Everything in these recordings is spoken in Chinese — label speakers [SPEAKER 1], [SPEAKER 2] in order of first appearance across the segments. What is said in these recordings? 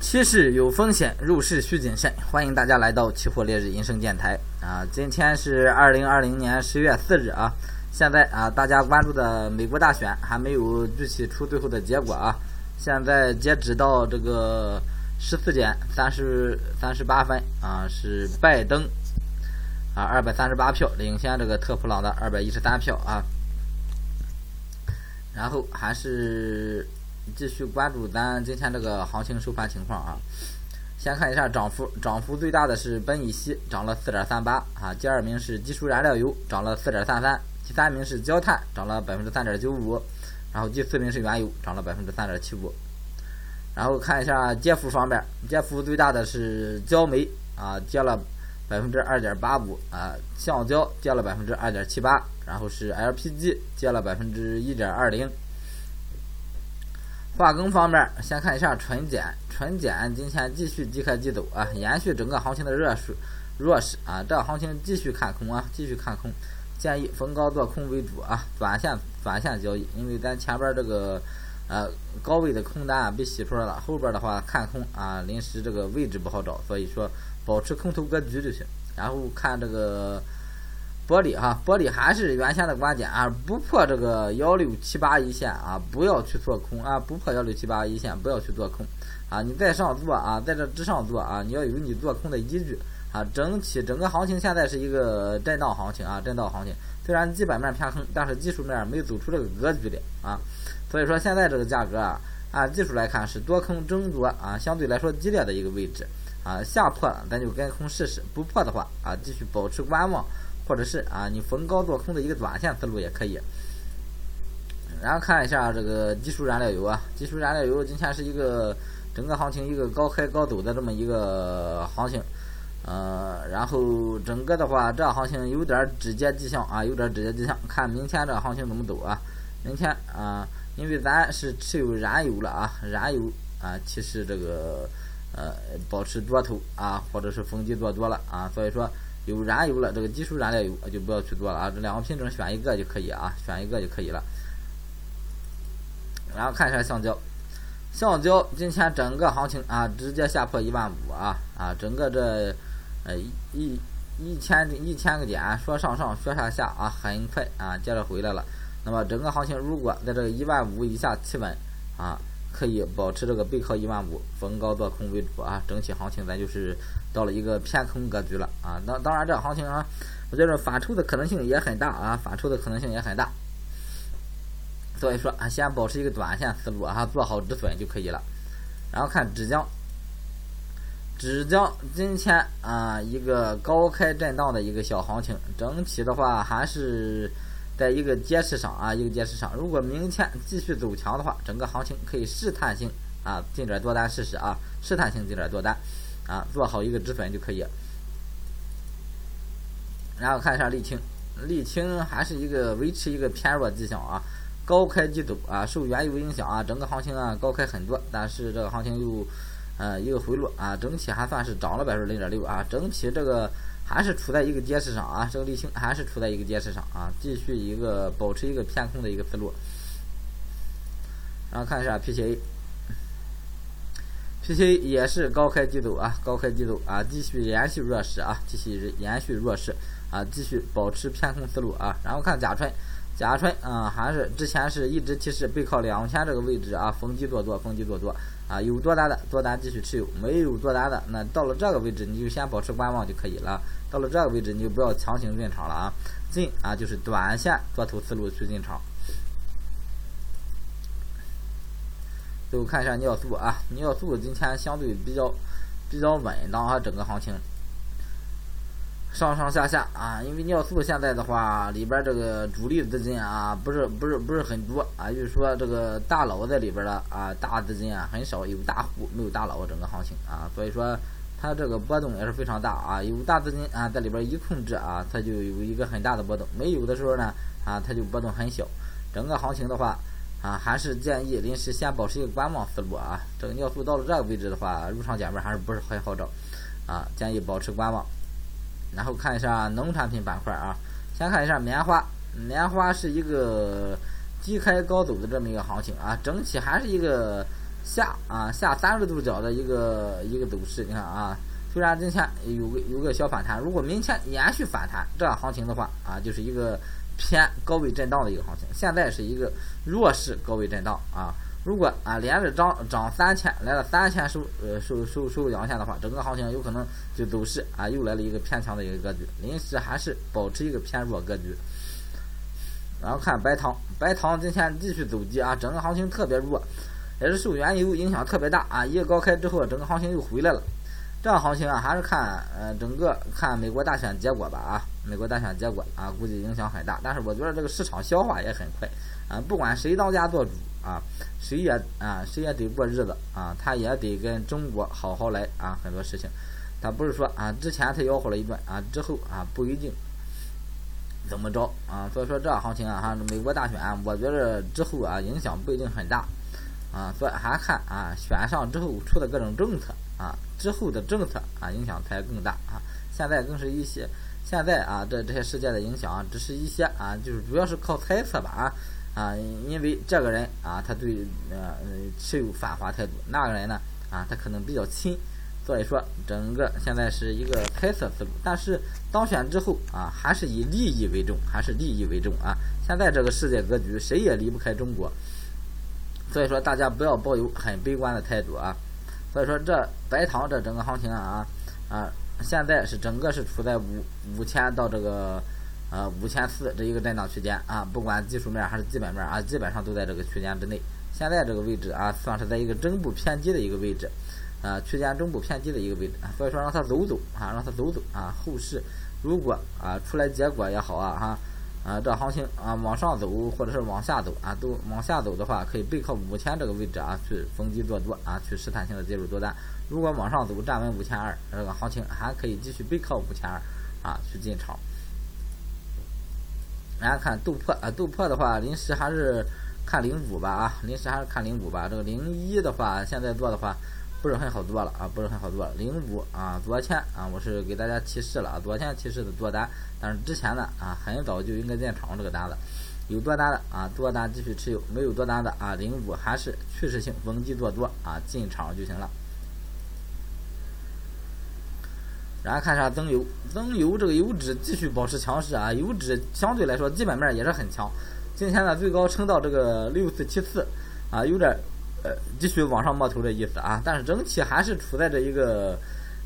[SPEAKER 1] 期市有风险，入市需谨慎。欢迎大家来到期货烈日银声电台啊！今天是二零二零年十月四日啊。现在啊，大家关注的美国大选还没有具体出最后的结果啊。现在截止到这个十四点三十三十八分啊，是拜登啊二百三十八票领先这个特普朗的二百一十三票啊。然后还是。继续关注咱今天这个行情收盘情况啊，先看一下涨幅，涨幅最大的是苯乙烯，涨了四点三八啊，第二名是基础燃料油，涨了四点三三，第三名是焦炭，涨了百分之三点九五，然后第四名是原油，涨了百分之三点七五。然后看一下跌幅方面，跌幅最大的是焦煤啊，跌了百分之二点八五啊，橡胶跌了百分之二点七八，然后是 LPG 跌了百分之一点二零。化工方面，先看一下纯碱。纯碱今天继续低开低走啊，延续整个行情的热势弱势啊。这行情继续看空啊，继续看空，建议逢高做空为主啊，短线短线交易。因为咱前边这个呃高位的空单啊被洗出来了，后边的话看空啊，临时这个位置不好找，所以说保持空头格局就行。然后看这个。玻璃哈，玻璃还是原先的观点啊，不破这个幺六七八一线啊，不要去做空啊，不破幺六七八一线，不要去做空啊，你在上做啊，在这之上做啊，你要有你做空的依据啊。整体整个行情现在是一个震荡行情啊，震荡行情，虽然基本面偏空，但是技术面没走出这个格局的啊，所以说现在这个价格啊，按技术来看是多空争夺啊，相对来说激烈的一个位置啊，下破了咱就跟空试试，不破的话啊，继续保持观望。或者是啊，你逢高做空的一个短线思路也可以。然后看一下这个技术燃料油啊，技术燃料油今天是一个整个行情一个高开高走的这么一个行情，呃，然后整个的话，这行情有点止跌迹象啊，有点止跌迹象。看明天这行情怎么走啊？明天啊，因为咱是持有燃油了啊，燃油啊，其实这个呃保持多头啊，或者是逢低做多了啊，所以说。有燃油了，这个技术燃料油就不要去做了啊，这两个品种选一个就可以啊，选一个就可以了。然后看一下橡胶，橡胶今天整个行情啊，直接下破一万五啊啊，整个这呃一一千一千个点说上上说下下啊，很快啊接着回来了。那么整个行情如果在这个一万五以下企稳啊。可以保持这个背靠一万五，逢高做空为主啊。整体行情咱就是到了一个偏空格局了啊。当当然，这行情啊，我觉得反抽的可能性也很大啊，反抽的可能性也很大。所以说啊，先保持一个短线思路啊，做好止损就可以了。然后看纸浆，纸浆今天啊一个高开震荡的一个小行情，整体的话还是。在一个跌势上啊，一个跌势上，如果明天继续走强的话，整个行情可以试探性啊进点多单试试啊，试探性进点多单啊，做好一个止损就可以。然后看一下沥青，沥青还是一个维持一个偏弱迹象啊，高开低走啊，受原油影响啊，整个行情啊高开很多，但是这个行情又呃一个回落啊，整体还算是涨了百分之零点六啊，整体这个。还是处在一个跌势上啊，这个沥青还是处在一个跌势上啊，继续一个保持一个偏空的一个思路。然后看一下 PTA PTA，PTA 也是高开低走啊，高开低走啊，继续延续弱势啊，继续延续弱势啊，继续保持偏空思路啊。然后看甲醇，甲醇啊，还是之前是一直提示背靠两千这个位置啊，逢低做多，逢低做多。啊，有多单的多单继续持有，没有多单的那到了这个位置你就先保持观望就可以了。到了这个位置你就不要强行进场了啊，进啊就是短线多头思路去进场。最后看一下尿素啊，尿素今天相对比较比较稳当啊，整个行情。上上下下啊，因为尿素现在的话，里边这个主力资金啊，不是不是不是很多啊，就是说这个大佬在里边的啊，大资金啊很少，有大户没有大佬，整个行情啊，所以说它这个波动也是非常大啊，有大资金啊在里边一控制啊，它就有一个很大的波动，没有的时候呢啊，它就波动很小，整个行情的话啊，还是建议临时先保持一个观望思路啊，这个尿素到了这个位置的话，入场点位还是不是很好找啊，建议保持观望。然后看一下农产品板块啊，先看一下棉花，棉花是一个低开高走的这么一个行情啊，整体还是一个下啊下三十度角的一个一个走势，你看啊，虽然今天有个有个小反弹，如果明天延续反弹，这样行情的话啊，就是一个偏高位震荡的一个行情。现在是一个弱势高位震荡啊。如果啊连着涨涨三千，来了三千收呃收收收阳线的话，整个行情有可能就走势啊又来了一个偏强的一个格局，临时还是保持一个偏弱格局。然后看白糖，白糖今天继续走低啊，整个行情特别弱，也是受原油影响特别大啊，一个高开之后，整个行情又回来了。这样行情啊，还是看呃整个看美国大选结果吧啊，美国大选结果啊，估计影响很大。但是我觉得这个市场消化也很快啊，不管谁当家做主啊，谁也啊谁也得过日子啊，他也得跟中国好好来啊，很多事情，他不是说啊之前他吆喝了一顿啊，之后啊不一定。怎么着啊？所以说这行情啊，哈，美国大选，啊我觉得之后啊，影响不一定很大啊。所以还看啊，选上之后出的各种政策啊，之后的政策啊，影响才更大啊。现在更是一些，现在啊，这这些事件的影响啊，只是一些啊，就是主要是靠猜测吧啊啊，因为这个人啊，他对呃持有反华态度，那个人呢啊，他可能比较亲。所以说，整个现在是一个猜测思路，但是当选之后啊，还是以利益为重，还是利益为重啊。现在这个世界格局，谁也离不开中国，所以说大家不要抱有很悲观的态度啊。所以说，这白糖这整个行情啊啊，现在是整个是处在五五千到这个呃五千四这一个震荡区间啊，不管技术面还是基本面啊，基本上都在这个区间之内。现在这个位置啊，算是在一个中部偏低的一个位置。啊，区间中部偏低的一个位置，所以说让它走走啊，让它走走啊。后市如果啊出来结果也好啊哈，啊这行情啊往上走或者是往下走啊，都往下走的话，可以背靠五千这个位置啊去逢低做多啊，去试探性的介入多单。如果往上走站稳五千二，这个行情还可以继续背靠五千二啊去进场。大家看豆粕啊，豆粕的话临时还是看零五吧啊，临时还是看零五吧。这个零一的话，现在做的话。不是很好做了啊，不是很好做了。零五啊，昨天啊，我是给大家提示了啊，昨天提示的多单，但是之前呢啊，很早就应该进场这个单子，有多单的啊，多单继续持有；没有多单的啊，零五还是趋势性逢低做多啊，进场就行了。然后看一下增油，增油这个油脂继续保持强势啊，油脂相对来说基本面也是很强，今天呢最高撑到这个六四七四啊，有点。呃，继续往上摸头的意思啊，但是整体还是处在这一个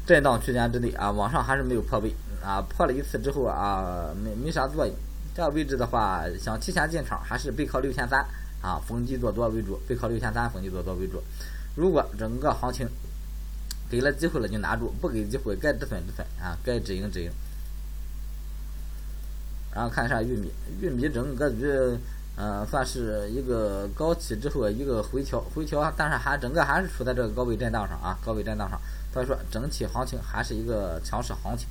[SPEAKER 1] 震荡区间之内啊，往上还是没有破位啊，破了一次之后啊，没没啥作用。这个位置的话，想提前进场，还是背靠六千三啊，逢低做多为主，背靠六千三逢低做多为主。如果整个行情给了机会了就拿住，不给机会该止损止损啊，该止盈止盈。然后看一下玉米，玉米整个局。嗯，算是一个高起之后一个回调，回调，但是还整个还是处在这个高位震荡上啊，高位震荡上，所以说整体行情还是一个强势行情，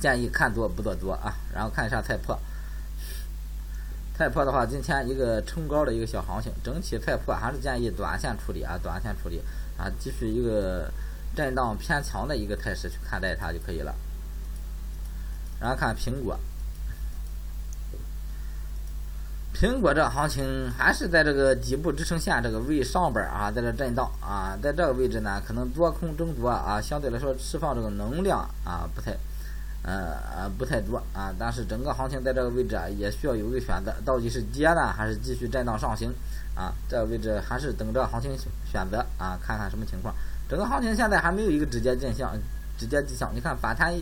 [SPEAKER 1] 建议看多不做多啊。然后看一下菜粕，菜粕的话，今天一个冲高的一个小行情，整体菜粕还是建议短线处理啊，短线处理啊，继续一个震荡偏强的一个态势去看待它就可以了。然后看苹果。苹果这行情还是在这个底部支撑线这个位上边啊，在这震荡啊，在这个位置呢，可能多空争夺啊，相对来说释放这个能量啊，不太，呃呃不太多啊。但是整个行情在这个位置啊，也需要有一个选择，到底是跌呢，还是继续震荡上行啊？这个位置还是等着行情选择啊，看看什么情况。整个行情现在还没有一个直接迹象，直接迹象。你看反弹。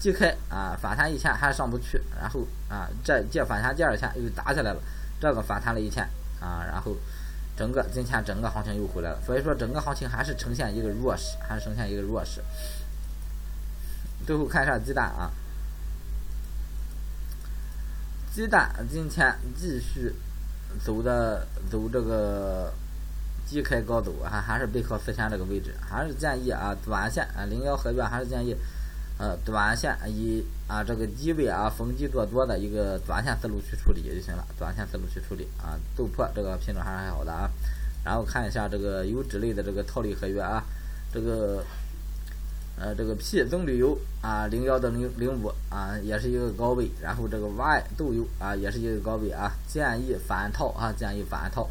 [SPEAKER 1] 即开啊，反弹一千还上不去，然后啊，这借反弹第二天又打起来了，这个反弹了一千啊，然后整个今天整个行情又回来了，所以说整个行情还是呈现一个弱势，还是呈现一个弱势。最后看一下鸡蛋啊，鸡蛋今天继续走的走这个低开高走，还还是背靠四千这个位置，还是建议啊，短线啊零幺合约还是建议。呃，短线以啊这个低位啊逢低做多的一个短线思路去处理就行了，短线思路去处理啊。豆粕这个品种还是很好的啊。然后看一下这个油脂类的这个套利合约啊，这个呃这个 P 棕榈油啊零幺到零零五啊也是一个高位，然后这个 Y 豆油啊也是一个高位啊，建议反套啊，建议反套。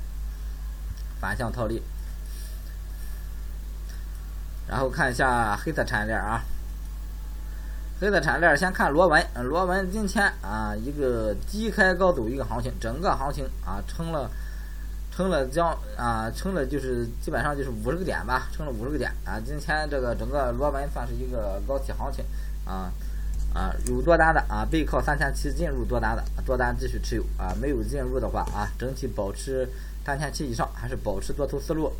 [SPEAKER 1] 反向套利。然后看一下黑色产业链啊，黑的产业链先看螺纹，螺纹今天啊一个低开高走一个行情，整个行情啊成了成了将啊成了就是基本上就是五十个点吧，成了五十个点啊，今天这个整个螺纹算是一个高起行情啊。啊，有多单的啊，背靠三千七进入多单的，多单继续持有啊。没有进入的话啊，整体保持三千七以上，还是保持多头思路。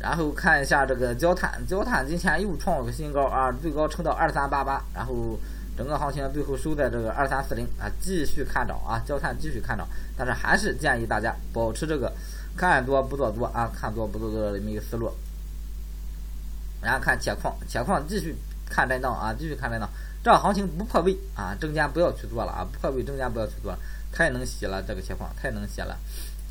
[SPEAKER 1] 然后看一下这个焦炭，焦炭今天又创了个新高啊，最高冲到二三八八，然后整个行情最后收在这个二三四零啊，继续看涨啊，焦炭继续看涨，但是还是建议大家保持这个看多不做多啊，看多不做多的这么一个思路。然后看铁矿，铁矿继续。看震荡啊，继续看震荡。这行情不破位啊，证监不要去做了啊，不破位证监不要去做了，太能洗了这个铁矿，太能洗了。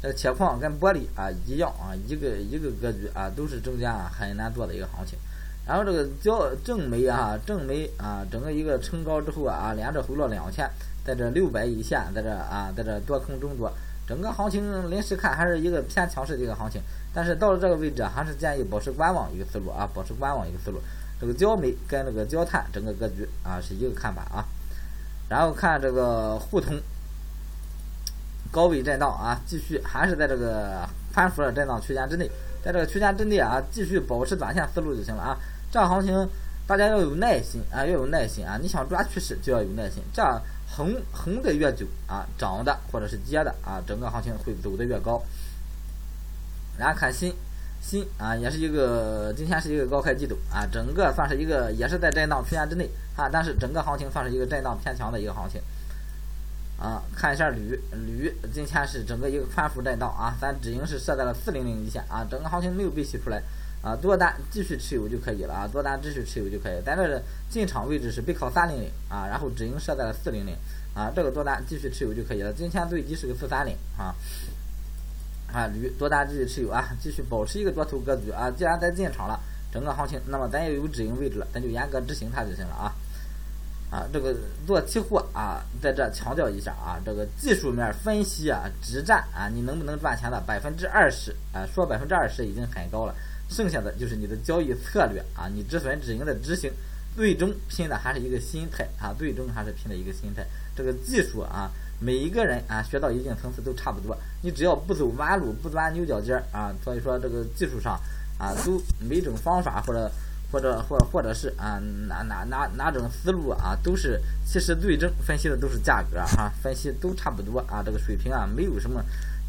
[SPEAKER 1] 这个铁矿跟玻璃啊一样啊，一个一个格局啊，都是证监啊很难做的一个行情。然后这个焦正煤啊，正煤啊，整个一个冲高之后啊，连着回落两天，在这六百一线，在这啊，在这多空争夺，整个行情临时看还是一个偏强势的一个行情，但是到了这个位置还是建议保持观望一个思路啊，保持观望一个思路。这个焦煤跟这个焦炭整个格局啊是一个看法啊，然后看这个沪通高位震荡啊，继续还是在这个宽幅的震荡区间之内，在这个区间之内啊，继续保持短线思路就行了啊。这样行情大家要有耐心啊，要有耐心啊，你想抓趋势就要有耐心，这样横横的越久啊，涨的或者是跌的啊，整个行情会走得越高。然后看新。新啊，也是一个今天是一个高开低走啊，整个算是一个也是在震荡区间之内啊，但是整个行情算是一个震荡偏强的一个行情啊。看一下铝，铝今天是整个一个宽幅震荡啊，咱止盈是设在了四零零一线啊，整个行情没有被洗出来啊，多单继续持有就可以了啊，多单继续持有就可以。咱这是进场位置是背靠三零零啊，然后止盈设在了四零零啊，这个多单继续持有就可以了。今天最低是个四三零啊。啊，铝多单继续持有啊，继续保持一个多头格局啊。既然咱进场了，整个行情，那么咱也有止盈位置了，咱就严格执行它就行了啊。啊，这个做期货啊，在这强调一下啊，这个技术面分析啊，只占啊你能不能赚钱的百分之二十啊，说百分之二十已经很高了，剩下的就是你的交易策略啊，你止损止盈的执行，最终拼的还是一个心态啊，最终还是拼的一个心态。这个技术啊。每一个人啊，学到一定层次都差不多。你只要不走弯路，不钻牛角尖儿啊，所以说这个技术上啊，都每种方法或者或者或或者是啊哪哪哪哪种思路啊，都是其实最终分析的都是价格啊，分析都差不多啊，这个水平啊，没有什么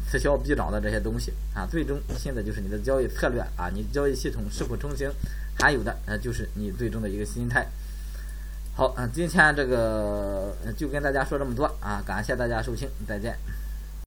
[SPEAKER 1] 此消彼长的这些东西啊，最终现在就是你的交易策略啊，你交易系统是否成型，还有的呃就是你最终的一个心态。好，嗯，今天这个就跟大家说这么多啊，感谢大家收听，再见。